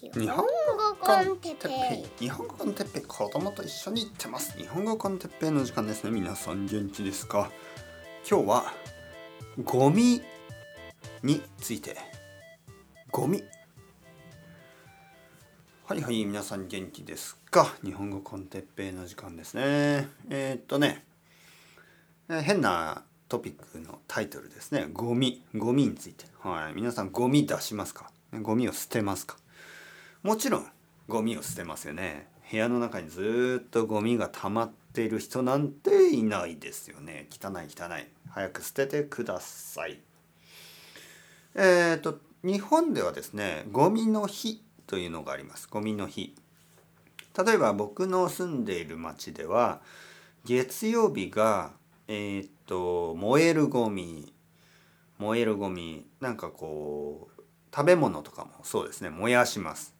日本語 con テッペイ日本語 con テッペイ子供と一緒に行ってます。日本語 con テッペイの時間ですね。皆さん元気ですか？今日はゴミについて。ゴミ。はいはい皆さん元気ですか？日本語 con テッペイの時間ですね。えー、っとね。変なトピックのタイトルですね。ゴミ。ゴミについて。はい。皆さんゴミ出しますか？ゴミを捨てますか？もちろんゴミを捨てますよね。部屋の中にずっとゴミが溜まっている人なんていないですよね。汚い汚い。早く捨ててください。えっ、ー、と日本ではですねゴミの日というのがあります。ゴミの日。例えば僕の住んでいる町では月曜日がえっ、と燃えるゴミ。燃えるゴミ。なんかこう食べ物とかもそうですね。燃やします。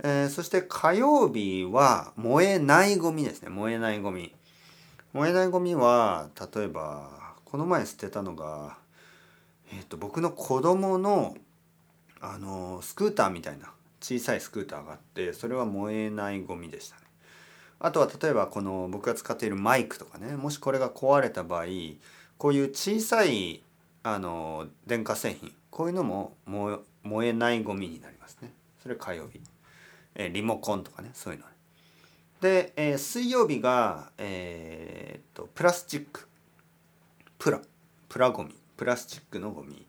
えー、そして火曜日は燃えないゴミですね。燃えないゴミ。燃えないゴミは例えばこの前捨てたのが、えーと、僕の子供のあのスクーターみたいな小さいスクーターがあってそれは燃えないゴミでしたね。あとは例えばこの僕が使っているマイクとかねもしこれが壊れた場合こういう小さいあの電化製品こういうのも燃えないゴミになりますね。それ火曜日。えリモコンとかねそういうのね。で、えー、水曜日が、えー、とプラスチック。プラプラゴミ。プラスチックのゴミ、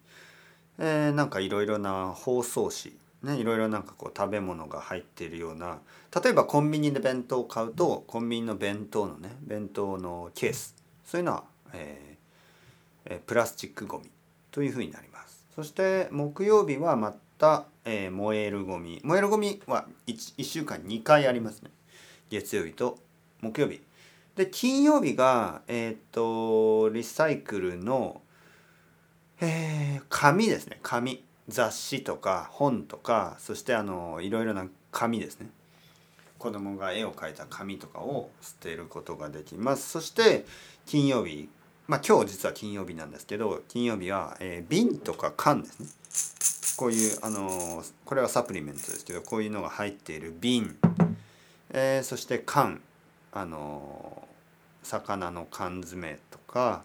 えー、なんかいろいろな包装紙。ね、いろいろなんかこう食べ物が入っているような。例えばコンビニで弁当を買うとコンビニの弁当のね弁当のケース。そういうのは、えー、プラスチックごみというふうになります。そして木曜日はた、えー、燃えるゴミ。燃えるゴミは 1, 1週間2回ありますね。月曜日と木曜日。で金曜日がえっ、とリサイクルの、えー、紙ですね。紙。雑誌とか本とかそしてあのいろいろな紙ですね。子供が絵を描いた紙とかを捨てることができます。そして金曜日。まあ今日実は金曜日なんですけど金曜日は、えー、瓶とか缶ですね。こういうあのこれはサプリメントですけどこういうのが入っている瓶、えー、そして缶。あの魚の缶詰とか、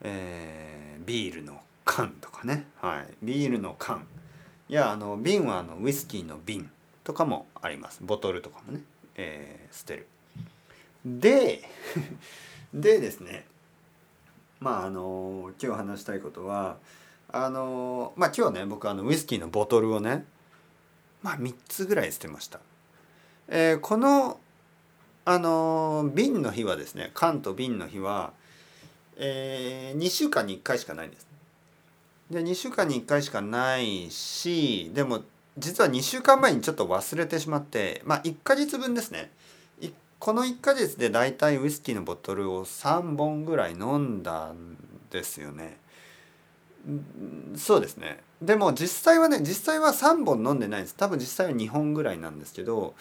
えー、ビールの缶とかね、はい、ビールの缶。いやあの瓶はあのウイスキーの瓶とかもあります。ボトルとかもね、えー、捨てる。で でですね。まああの今日話したいことはあのまあ今日ね僕あのウイスキーのボトルをねまあ3つぐらい捨てました。えー、このあの瓶の日はですね缶と瓶の日は、えー、2週間に1回しかないんです。で2週間に1回しかないしでも実は2週間前にちょっと忘れてしまってまあ1ヶ月分ですねこの1ヶ月でだいたいウイスキーのボトルを3本ぐらい飲んだんですよね。そうですね。でも実際はね実際は3本飲んでないです。多分実際は2本ぐらいなんですけど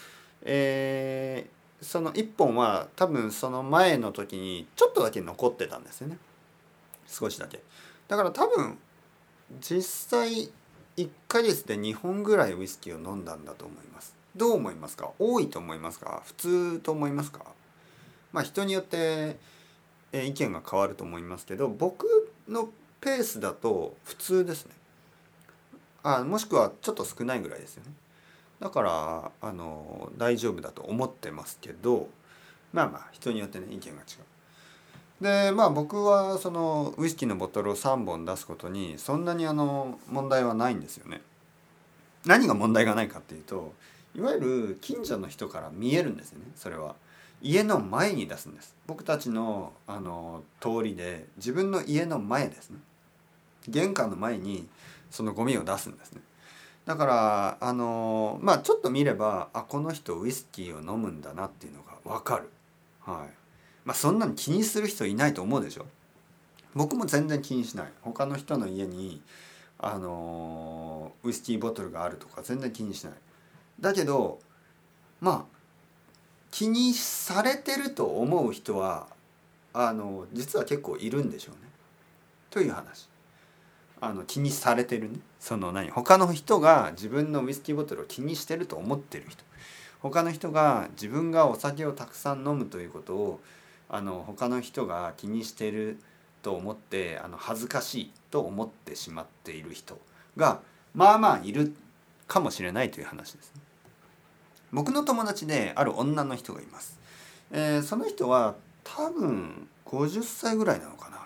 えー、その1本は多分その前の時にちょっとだけ残ってたんですよね。少しだけ。だから多分実際1ヶ月で2本ぐらいウイスキーを飲んだんだと思います。どう思いますか？多いと思いますか？普通と思いますか？まあ人によって意見が変わると思いますけど僕のペースだと普通ですね。あもしくはちょっと少ないぐらいですよね。だからあの大丈夫だと思ってますけどまあまあ人によってね意見が違う。でまあ僕はそのウイスキーのボトルを3本出すことにそんなにあの問題はないんですよね。何が問題がないかっていうといわゆる近所の人から見えるんですよねそれは。家の前に出すんです。僕たちのあの通りで自分の家の前ですね。玄関の前にそのゴミを出すんですね。だからあのまあちょっと見ればあこの人ウイスキーを飲むんだなっていうのが分かる。はい。まあそんなの気にする人いないと思うでしょ。僕も全然気にしない。他の人の家にあのウイスキーボトルがあるとか全然気にしない。だけどまあ気にされてると思う人はあの実は結構いるんでしょうね。という話。あの気にされてるねその何？他の人が自分のウイスキーボトルを気にしてると思ってる人他の人が自分がお酒をたくさん飲むということをあの他の人が気にしてると思ってあの恥ずかしいと思ってしまっている人がまあまあいるかもしれないという話です、ね。僕の友達である女の人がいます。えー、その人は多分50歳ぐらいなのかな。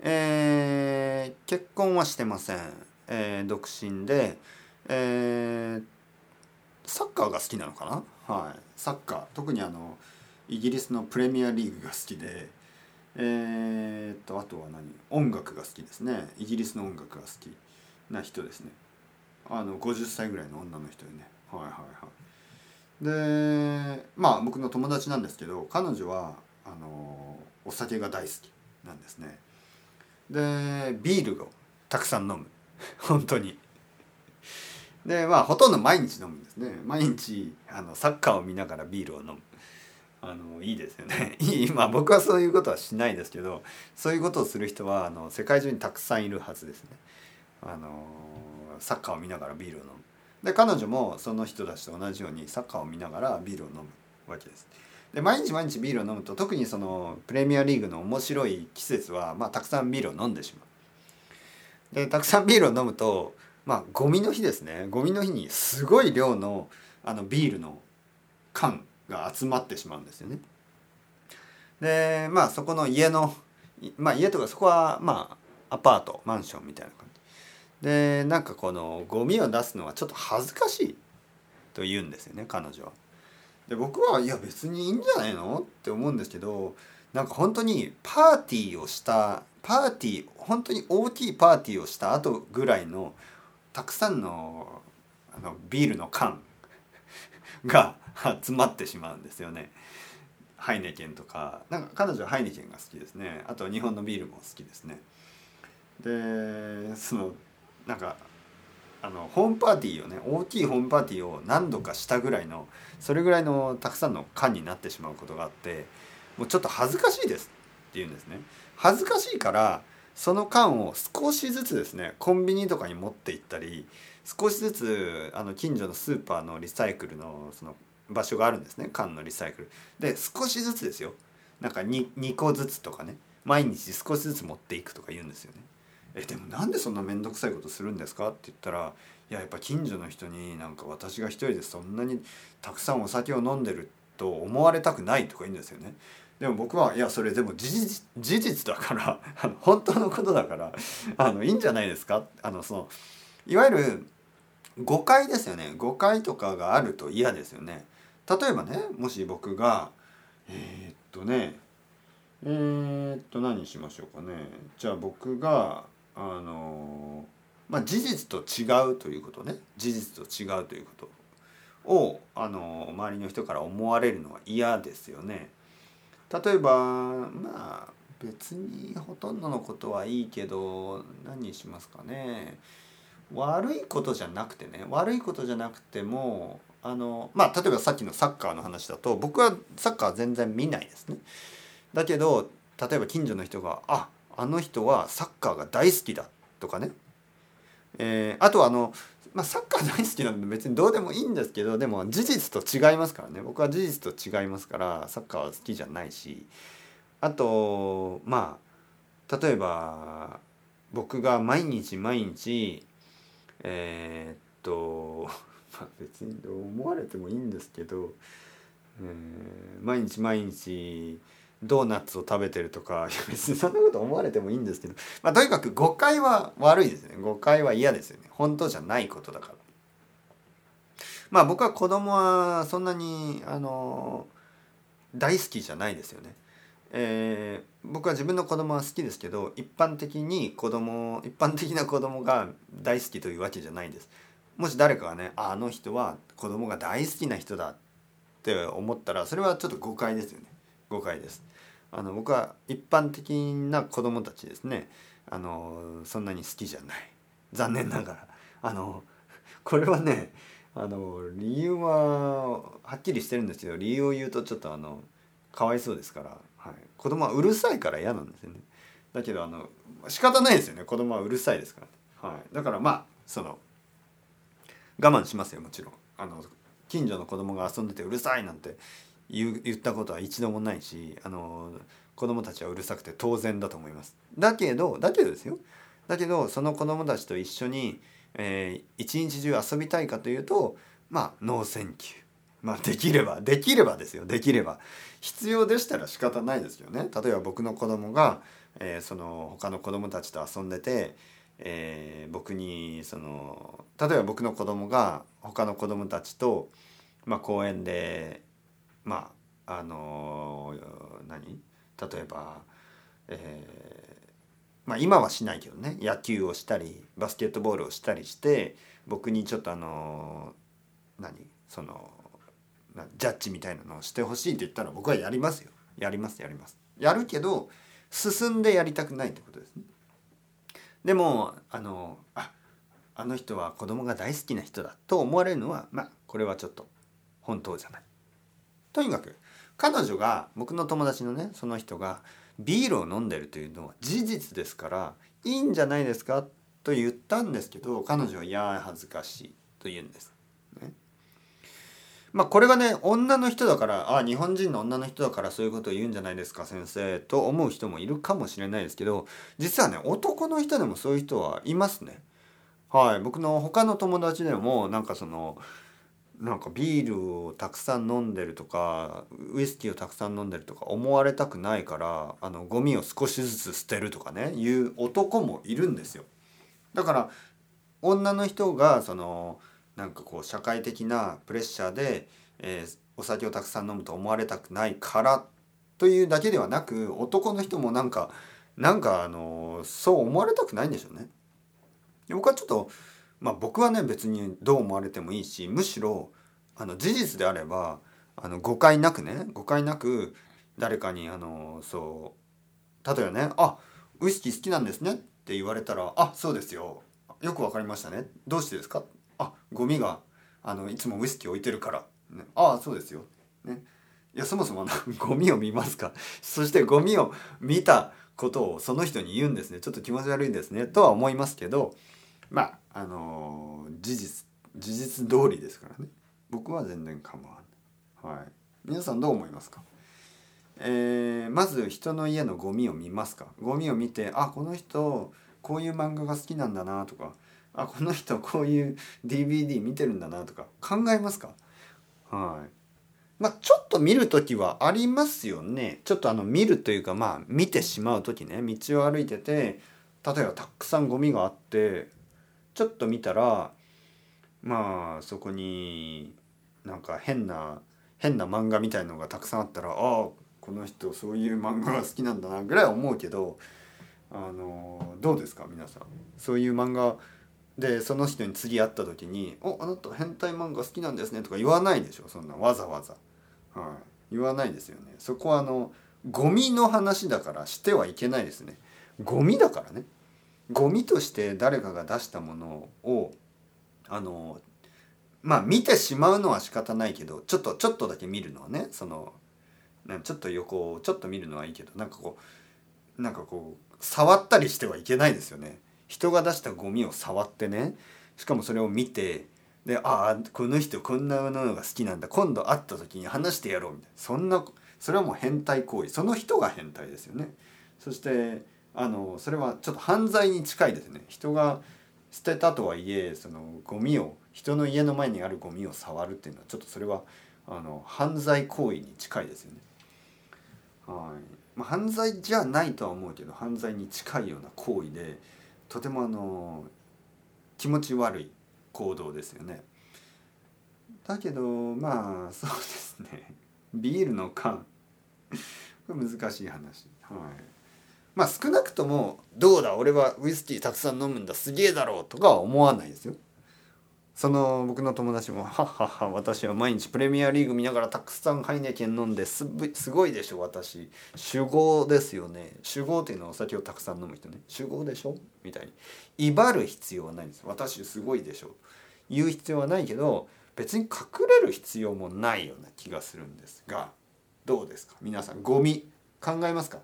えー、結婚はしてません。えー、独身で、えー、サッカーが好きなのかな？はい、サッカー。特にあのイギリスのプレミアリーグが好きで、えー、とあとは何？音楽が好きですね。イギリスの音楽が好きな人ですね。あの50歳ぐらいの女の人でね。はいはいはい。でまあ僕の友達なんですけど彼女はあのお酒が大好きなんですね。でビールをたくさん飲む。本当に。でまあほとんど毎日飲むんですね。毎日あのサッカーを見ながらビールを飲む。あのいいですよね。今僕はそういうことはしないですけどそういうことをする人はあの世界中にたくさんいるはずですね。あのサッカーを見ながらビールを飲む。で彼女もその人たちと同じようにサッカーを見ながらビールを飲むわけです。で毎日毎日ビールを飲むと特にそのプレミアリーグの面白い季節は、まあ、たくさんビールを飲んでしまうでたくさんビールを飲むとまあゴミの日ですねゴミの日にすごい量のあのビールの缶が集まってしまうんですよね。でまあそこの家のまあ家とかそこはまあアパートマンションみたいな感じでなんかこのゴミを出すのはちょっと恥ずかしいと言うんですよね彼女は。で僕はいや別にいいんじゃないの？って思うんですけどなんか本当にパーティーをしたパーティー本当に大きいパーティーをした後ぐらいのたくさんのあのビールの缶 が集まってしまうんですよね。ハイネケンとか。なんか彼女はハイネケンが好きですね。あと日本のビールも好きですね。でそのなんかあのホームパーティーをね大きいホームパーティーを何度かしたぐらいのそれぐらいのたくさんの缶になってしまうことがあってもうちょっと恥ずかしいですって言うんですね。恥ずかしいからその缶を少しずつですねコンビニとかに持って行ったり少しずつあの近所のスーパーのリサイクルのその場所があるんですね缶のリサイクル。で少しずつですよ。なんか 2, 2個ずつとかね毎日少しずつ持っていくとか言うんですよね。えでもなんでそんな面倒くさいことするんですか？って言ったらいややっぱ近所の人になんか私が一人でそんなにたくさんお酒を飲んでると思われたくないとか言うんですよね。でも僕はいやそれでも事実事実だから あの本当のことだから あのいいんじゃないですか？あのそのいわゆる誤解ですよね。誤解とかがあると嫌ですよね。例えばねもし僕がえー、っとねえー、っと何しましょうかね。じゃあ僕があのまあ事実と違うということね事実と違うということをあの周りの人から思われるのは嫌ですよね。例えばまあ別にほとんどのことはいいけど何にしますかね悪いことじゃなくてね悪いことじゃなくてもあのまあ例えばさっきのサッカーの話だと僕はサッカー全然見ないですね。だけど例えば近所の人が「ああの人はサッカーが大好きだ」とかね、えー、あとはあの、まあ、サッカー大好きなので別にどうでもいいんですけどでも事実と違いますからね。僕は事実と違いますからサッカーは好きじゃないし。あとまあ例えば僕が毎日毎日えー、っと まあ別にどう思われてもいいんですけど、えー、毎日毎日ドーナツを食べてるとか 別にそんなこと思われてもいいんですけど、まあ、とにかく誤解は悪いですね誤解は嫌ですよね本当じゃないことだから。まあ僕は子供はそんなにあの大好きじゃないですよね。えー、僕は自分の子供は好きですけど一般的に子供一般的な子供が大好きというわけじゃないんです。もし誰かがねあの人は子供が大好きな人だって思ったらそれはちょっと誤解ですよね誤解です。あの僕は一般的な子供たちですね。あのそんなに好きじゃない。残念ながら。あのこれはねあの理由ははっきりしてるんですけど理由を言うとちょっとあのかわいそうですから、はい、子供はうるさいから嫌なんですよね。だけどあの仕方ないですよね。子供はうるさいですから、はい、だからまあその我慢しますよもちろん。あの近所の子供が遊んでてうるさいなんて言言ったことは一度もないしあの子供たちはうるさくて当然だと思います。だけどだけどですよ。だけどその子供たちと一緒に、えー、一日中遊びたいかというとまあ no thank you。まあできればできればですよ。できれば。必要でしたら仕方ないですよね。例えば僕の子供が、えー、その他の子供たちと遊んでて、えー、僕にその例えば僕の子供が他の子供たちと、まあ、公園でまああのー、何？例えば、えー、まあ今はしないけどね野球をしたりバスケットボールをしたりして僕にちょっとあのー、何？そのジャッジみたいなのをしてほしいって言ったら僕はやりますよ。やりますやります。やるけど進んでやりたくないってことですね。でもあのああの人は子供が大好きな人だと思われるのはまあこれはちょっと本当じゃない。とにかく彼女が僕の友達のねその人がビールを飲んでるというのは事実ですからいいんじゃないですか？と言ったんですけど彼女は「いや恥ずかしい」と言うんです。ね、まあこれがね女の人だからあ日本人の女の人だからそういうことを言うんじゃないですか先生と思う人もいるかもしれないですけど実はね男の人でもそういう人はいますね。はい僕の他の友達でもなんかそのなんかビールをたくさん飲んでるとかウイスキーをたくさん飲んでるとか思われたくないからあのゴミを少しずつ捨てるとかねいう男もいるんですよ。だから女の人がそのなんかこう社会的なプレッシャーで、えー、お酒をたくさん飲むと思われたくないからというだけではなく男の人もなんかなんかあのそう思われたくないんでしょうね。僕はちょっとまあ僕はね別にどう思われてもいいしむしろあの事実であればあの誤解なくね誤解なく誰かにあのそう例えばね「あウイスキー好きなんですね」って言われたら「あそうですよ。よくわかりましたね。どうしてですか?」あゴミがあのいつもウイスキー置いてるから」ね、ああそうですよ」ね。いやそもそもゴミを見ますか？そしてゴミを見たことをその人に言うんですねちょっと気持ち悪いですねとは思いますけどまああのー、事実事実通りですからね。僕は全然構わない、はい、皆さんどう思いますか？えー、まず人の家のゴミを見ますか？ゴミを見てあこの人こういう漫画が好きなんだなとかあこの人こういう DVD 見てるんだなとか考えますか？はい。まあちょっと見る時はありますよね。ちょっとあの見るというかまあ見てしまう時ね。道を歩いてて例えばたくさんゴミがあってちょっと見たらまあそこになんか変な変な漫画みたいのがたくさんあったらああこの人そういう漫画が好きなんだなぐらい思うけどあのどうですか皆さん？そういう漫画でその人に次会った時に「おあなた変態漫画好きなんですね」とか言わないでしょそんなわざわざ、はい、言わないですよね。そこはあのゴミの話だからしてはいけないですね。ゴミだからね。ゴミとして誰かが出したものをあのまあ見てしまうのは仕方ないけどちょっとちょっとだけ見るのはねそのちょっと横をちょっと見るのはいいけどなんかこうなんかこう触ったりしてはいけないですよね。人が出したゴミを触ってねしかもそれを見てでああこの人こんなものが好きなんだ今度会った時に話してやろうみたいなそんなそれはもう変態行為その人が変態ですよね。そしてあのそれはちょっと犯罪に近いですね人が捨てたとはいえそのゴミを人の家の前にあるゴミを触るっていうのはちょっとそれはあの犯罪行為に近いですよね。はいまあ、犯罪じゃないとは思うけど犯罪に近いような行為でとてもあの気持ち悪い行動ですよね。だけどまあそうですねビールの缶難しい話。はいまあ少なくともどうだ俺はウイスキーたくさん飲むんだすげえだろうとかは思わないですよ。その僕の友達も「はっはっは私は毎日プレミアリーグ見ながらたくさんハイネケン飲んですすごいでしょ私。酒豪ですよね。酒豪っていうのはお酒をたくさん飲む人ね酒豪でしょみたいに威張る必要はないんです私すごいでしょ。言う必要はないけど別に隠れる必要もないような気がするんですがどうですか？皆さんゴミ考えますか？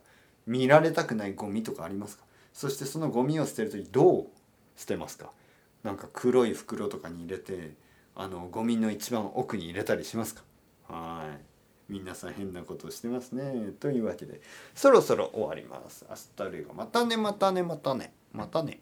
見られたくないゴミとかありますか？そしてそのゴミを捨てる時どう捨てますか？なんか黒い袋とかに入れてあのゴミの一番奥に入れたりしますか？はい。皆さん変なことしてますね。というわけでそろそろ終わります。 hasta luego またねまたねまたねまたね。